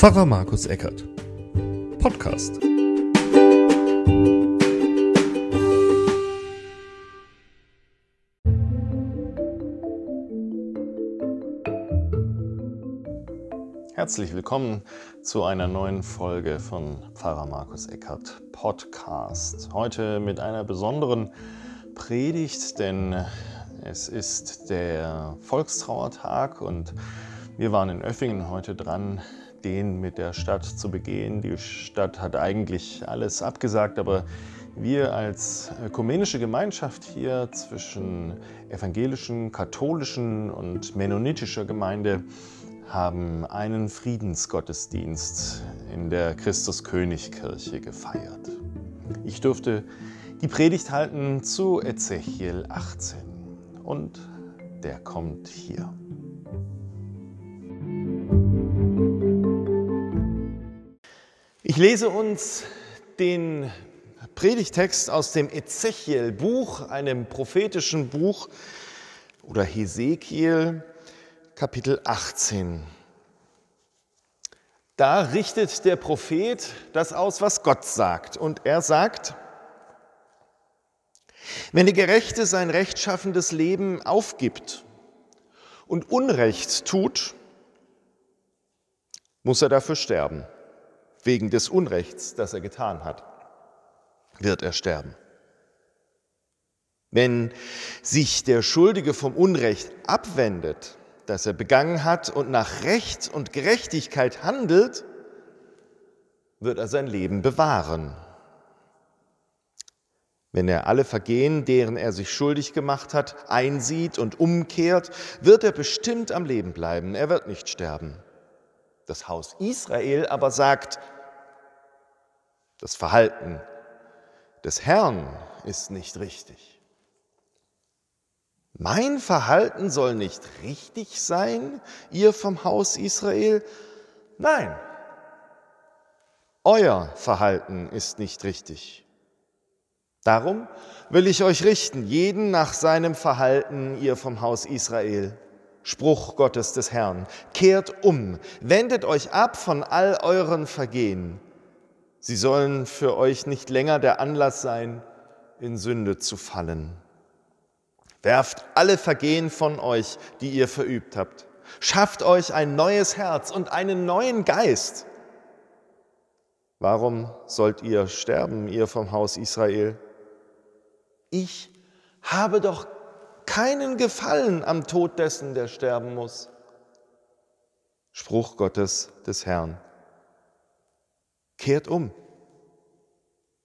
Pfarrer Markus Eckert. Podcast. Herzlich willkommen zu einer neuen Folge von Pfarrer Markus Eckert Podcast. Heute mit einer besonderen Predigt, denn es ist der Volkstrauertag und wir waren in Öffingen heute dran, den mit der Stadt zu begehen. Die Stadt hat eigentlich alles abgesagt, aber wir als ökumenische Gemeinschaft hier zwischen evangelischen, katholischen und mennonitischer Gemeinde haben einen Friedensgottesdienst in der Christuskönigkirche gefeiert. Ich durfte die Predigt halten zu Ezechiel 18 und der kommt hier. Lese uns den Predigtext aus dem Ezechiel-Buch, einem prophetischen Buch oder Hesekiel, Kapitel 18. Da richtet der Prophet das aus, was Gott sagt. Und er sagt, wenn der Gerechte sein rechtschaffendes Leben aufgibt und Unrecht tut, muss er dafür sterben. Wegen des Unrechts, das er getan hat, wird er sterben. Wenn sich der Schuldige vom Unrecht abwendet, das er begangen hat und nach Recht und Gerechtigkeit handelt, wird er sein Leben bewahren. Wenn er alle Vergehen, deren er sich schuldig gemacht hat, einsieht und umkehrt, wird er bestimmt am Leben bleiben, er wird nicht sterben. Das Haus Israel aber sagt, das Verhalten des Herrn ist nicht richtig. Mein Verhalten soll nicht richtig sein, ihr vom Haus Israel? Nein, euer Verhalten ist nicht richtig. Darum will ich euch richten, jeden nach seinem Verhalten, ihr vom Haus Israel. Spruch Gottes des Herrn. Kehrt um, wendet euch ab von all euren Vergehen. Sie sollen für euch nicht länger der Anlass sein, in Sünde zu fallen. Werft alle Vergehen von euch, die ihr verübt habt. Schafft euch ein neues Herz und einen neuen Geist. Warum sollt ihr sterben, ihr vom Haus Israel? Ich habe doch keinen Gefallen am Tod dessen, der sterben muss. Spruch Gottes des Herrn. Kehrt um,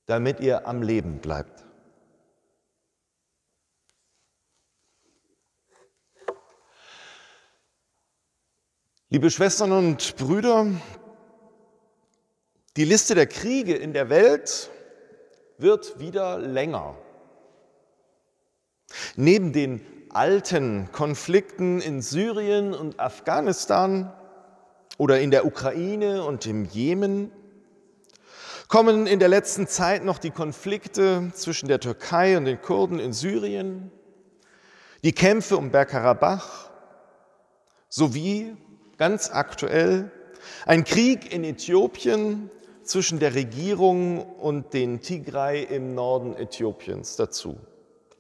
damit ihr am Leben bleibt. Liebe Schwestern und Brüder, die Liste der Kriege in der Welt wird wieder länger. Neben den alten Konflikten in Syrien und Afghanistan oder in der Ukraine und im Jemen kommen in der letzten Zeit noch die Konflikte zwischen der Türkei und den Kurden in Syrien, die Kämpfe um Bergkarabach sowie ganz aktuell, ein Krieg in Äthiopien zwischen der Regierung und den Tigray im Norden Äthiopiens dazu.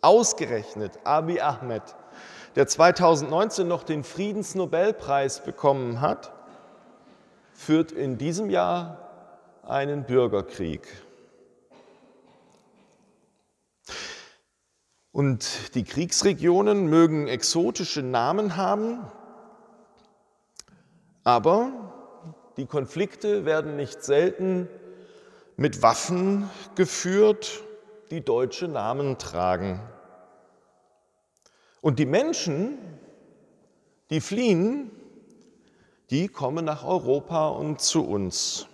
Ausgerechnet Abiy Ahmed, der 2019 noch den Friedensnobelpreis bekommen hat, führt in diesem Jahr einen Bürgerkrieg. Und die Kriegsregionen mögen exotische Namen haben, aber die Konflikte werden nicht selten mit Waffen geführt, die deutsche Namen tragen. Und die Menschen, die fliehen, die kommen nach Europa und zu uns.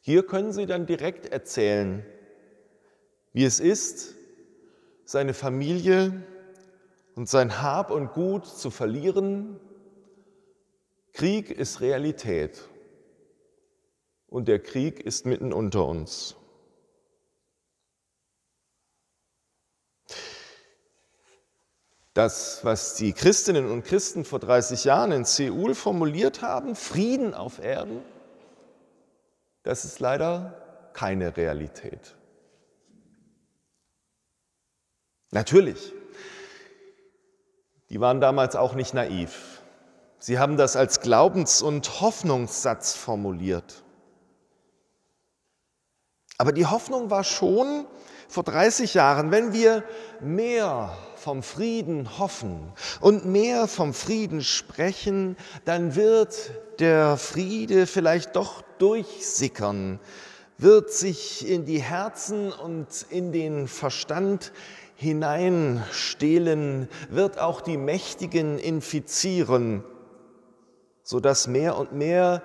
Hier können sie dann direkt erzählen, wie es ist, seine Familie und sein Hab und Gut zu verlieren, Krieg ist Realität und der Krieg ist mitten unter uns. Das, was die Christinnen und Christen vor 30 Jahren in Seoul formuliert haben, Frieden auf Erden, das ist leider keine Realität. Natürlich, die waren damals auch nicht naiv. Sie haben das als Glaubens- und Hoffnungssatz formuliert. Aber die Hoffnung war schon vor 30 Jahren, wenn wir mehr vom Frieden hoffen und mehr vom Frieden sprechen, dann wird der Friede vielleicht doch durchsickern, wird sich in die Herzen und in den Verstand hineinstehlen, wird auch die Mächtigen infizieren, sodass mehr und mehr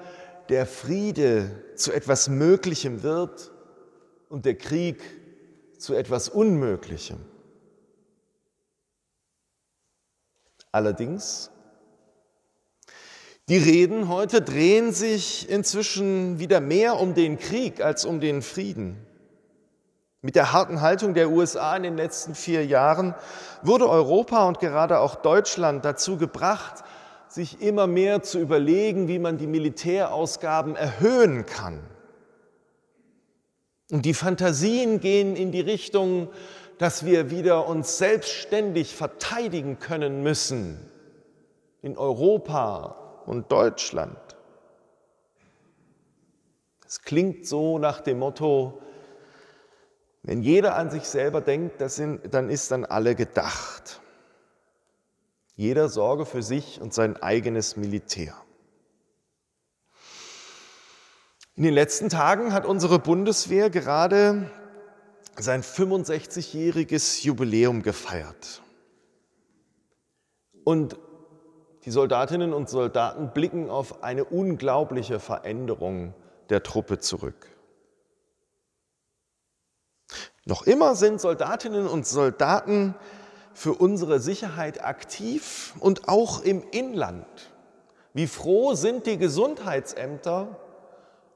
der Friede zu etwas Möglichem wird und der Krieg zu etwas Unmöglichem. Allerdings, die Reden heute drehen sich inzwischen wieder mehr um den Krieg als um den Frieden. Mit der harten Haltung der USA in den letzten vier Jahren wurde Europa und gerade auch Deutschland dazu gebracht, sich immer mehr zu überlegen, wie man die Militärausgaben erhöhen kann. Und die Fantasien gehen in die Richtung, dass wir wieder uns selbstständig verteidigen können müssen in Europa und Deutschland. Es klingt so nach dem Motto, wenn jeder an sich selber denkt, dann ist dann alle gedacht. Jeder sorge für sich und sein eigenes Militär. In den letzten Tagen hat unsere Bundeswehr gerade sein 65-jähriges Jubiläum gefeiert. Und die Soldatinnen und Soldaten blicken auf eine unglaubliche Veränderung der Truppe zurück. Noch immer sind Soldatinnen und Soldaten für unsere Sicherheit aktiv und auch im Inland. Wie froh sind die Gesundheitsämter,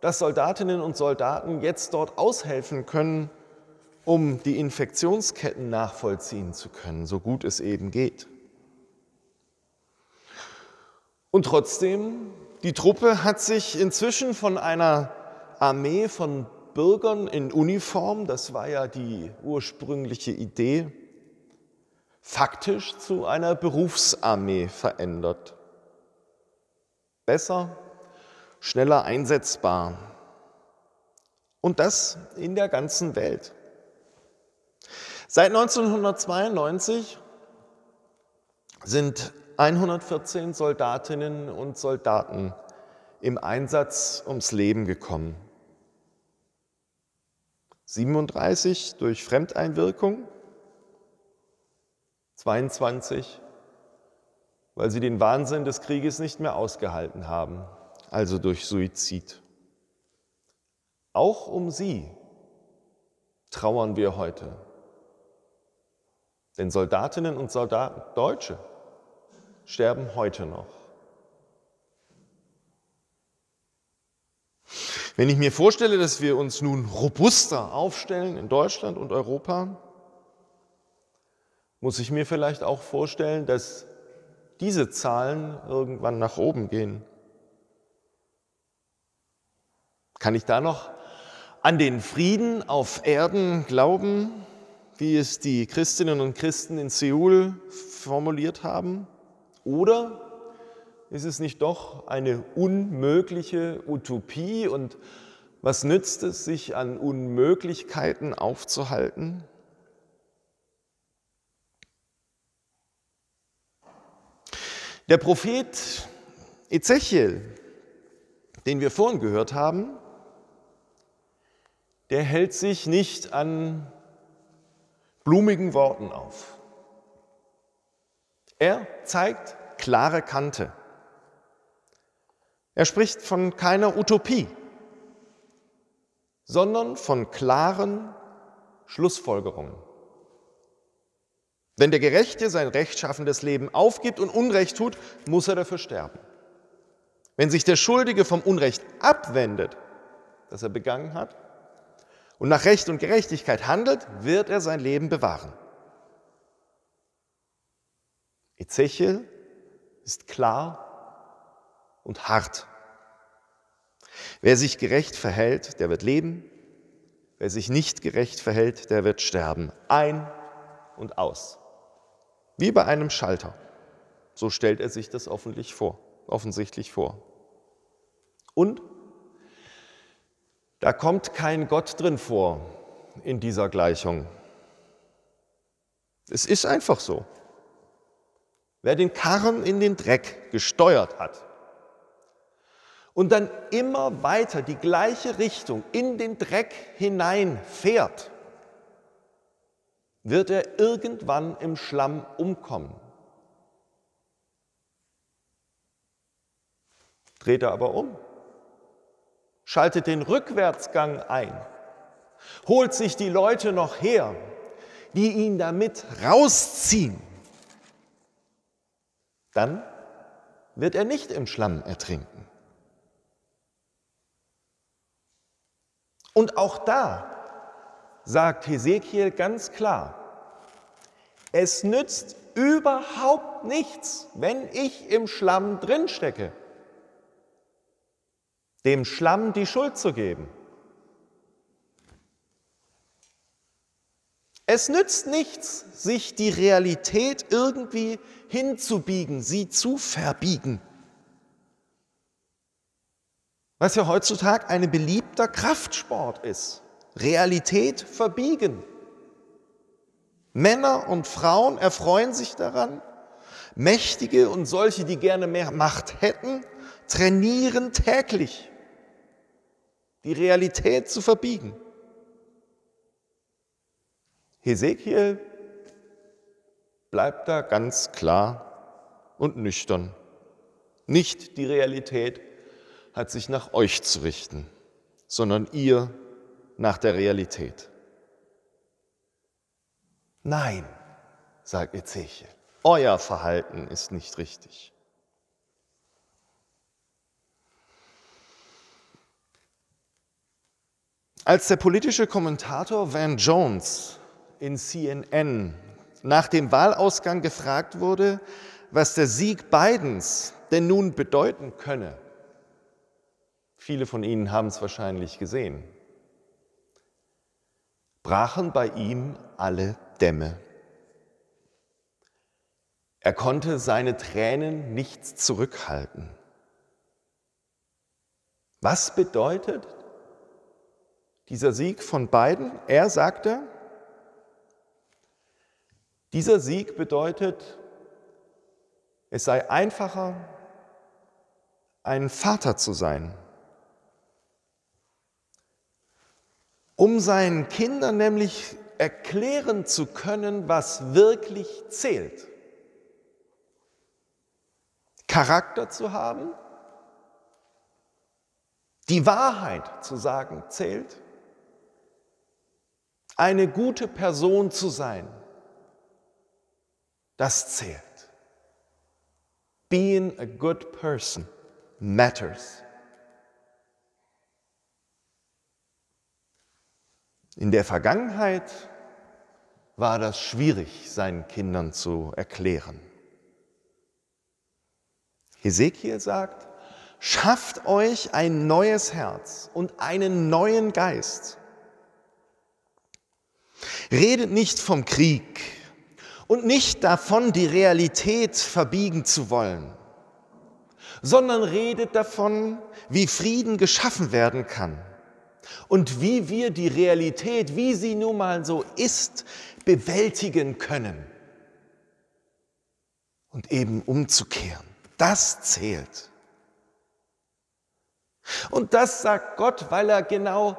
dass Soldatinnen und Soldaten jetzt dort aushelfen können, um die Infektionsketten nachvollziehen zu können, so gut es eben geht. Und trotzdem, die Truppe hat sich inzwischen von einer Armee von Bürgern in Uniform, das war ja die ursprüngliche Idee, faktisch zu einer Berufsarmee verändert. Besser, schneller einsetzbar. Und das in der ganzen Welt. Seit 1992 sind 114 Soldatinnen und Soldaten im Einsatz ums Leben gekommen. 37 durch Fremdeinwirkung, 22, weil sie den Wahnsinn des Krieges nicht mehr ausgehalten haben also durch Suizid. Auch um sie trauern wir heute. Denn Soldatinnen und Soldaten, Deutsche, sterben heute noch. Wenn ich mir vorstelle, dass wir uns nun robuster aufstellen in Deutschland und Europa, muss ich mir vielleicht auch vorstellen, dass diese Zahlen irgendwann nach oben gehen. Kann ich da noch an den Frieden auf Erden glauben, wie es die Christinnen und Christen in Seoul formuliert haben? Oder ist es nicht doch eine unmögliche Utopie und was nützt es, sich an Unmöglichkeiten aufzuhalten? Der Prophet Ezechiel, den wir vorhin gehört haben, der hält sich nicht an blumigen Worten auf. Er zeigt klare Kante. Er spricht von keiner Utopie, sondern von klaren Schlussfolgerungen. Wenn der Gerechte sein rechtschaffendes Leben aufgibt und Unrecht tut, muss er dafür sterben. Wenn sich der Schuldige vom Unrecht abwendet, das er begangen hat, und nach Recht und Gerechtigkeit handelt, wird er sein Leben bewahren. Ezechiel ist klar und hart. Wer sich gerecht verhält, der wird leben. Wer sich nicht gerecht verhält, der wird sterben. Ein und aus. Wie bei einem Schalter. So stellt er sich das offensichtlich vor. Offensichtlich vor. Und da kommt kein Gott drin vor in dieser Gleichung. Es ist einfach so. Wer den Karren in den Dreck gesteuert hat und dann immer weiter die gleiche Richtung in den Dreck hinein fährt, wird er irgendwann im Schlamm umkommen. Dreht er aber um, schaltet den Rückwärtsgang ein, holt sich die Leute noch her, die ihn damit rausziehen, dann wird er nicht im Schlamm ertrinken. Und auch da sagt Hesekiel ganz klar, es nützt überhaupt nichts, wenn ich im Schlamm drinstecke, dem Schlamm die Schuld zu geben. Es nützt nichts, sich die Realität irgendwie hinzubiegen, sie zu verbiegen. Was ja heutzutage ein beliebter Kraftsport ist. Realität verbiegen. Männer und Frauen erfreuen sich daran. Mächtige und solche, die gerne mehr Macht hätten, trainieren täglich, die Realität zu verbiegen. Hesekiel bleibt da ganz klar und nüchtern. Nicht die Realität hat sich nach euch zu richten, sondern ihr nach der Realität. Nein, sagt Ezechiel, euer Verhalten ist nicht richtig. Als der politische Kommentator Van Jones in CNN nach dem Wahlausgang gefragt wurde, was der Sieg Bidens denn nun bedeuten könne, viele von Ihnen haben es wahrscheinlich gesehen, brachen bei ihm alle Dämme. Er konnte seine Tränen nicht zurückhalten. Was bedeutet dieser Sieg von beiden? Er sagte, dieser Sieg bedeutet, es sei einfacher, ein Vater zu sein, um seinen Kindern nämlich erklären zu können, was wirklich zählt. Charakter zu haben, die Wahrheit zu sagen zählt, eine gute Person zu sein, das zählt. Being a good person matters. In der Vergangenheit war das schwierig seinen Kindern zu erklären. Hesekiel sagt, schafft euch ein neues Herz und einen neuen Geist. Redet nicht vom Krieg und nicht davon, die Realität verbiegen zu wollen, sondern redet davon, wie Frieden geschaffen werden kann und wie wir die Realität, wie sie nun mal so ist, bewältigen können und eben umzukehren. Das zählt. Und das sagt Gott, weil er genau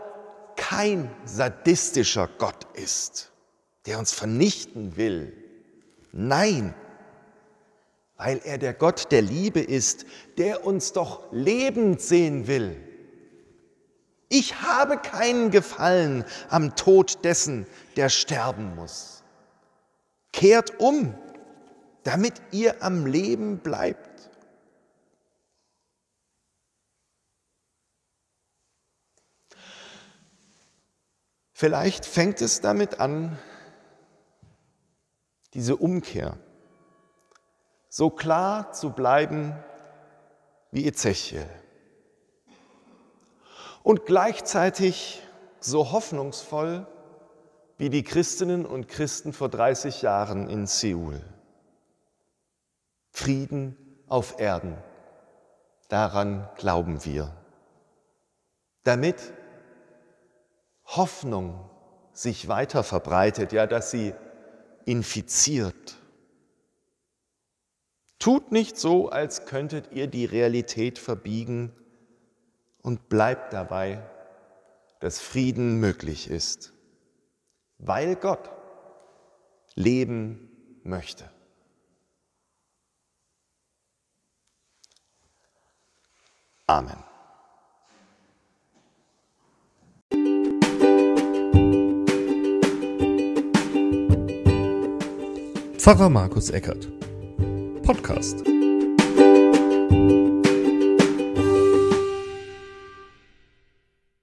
kein sadistischer Gott ist, der uns vernichten will. Nein, weil er der Gott der Liebe ist, der uns doch lebend sehen will. Ich habe keinen Gefallen am Tod dessen, der sterben muss. Kehrt um, damit ihr am Leben bleibt. Vielleicht fängt es damit an, diese Umkehr so klar zu bleiben wie Ezechiel und gleichzeitig so hoffnungsvoll wie die Christinnen und Christen vor 30 Jahren in Seoul. Frieden auf Erden, daran glauben wir. Damit Hoffnung sich weiter verbreitet, ja, dass sie infiziert. Tut nicht so, als könntet ihr die Realität verbiegen und bleibt dabei, dass Frieden möglich ist, weil Gott leben möchte. Amen. Pfarrer Markus Eckert. Podcast.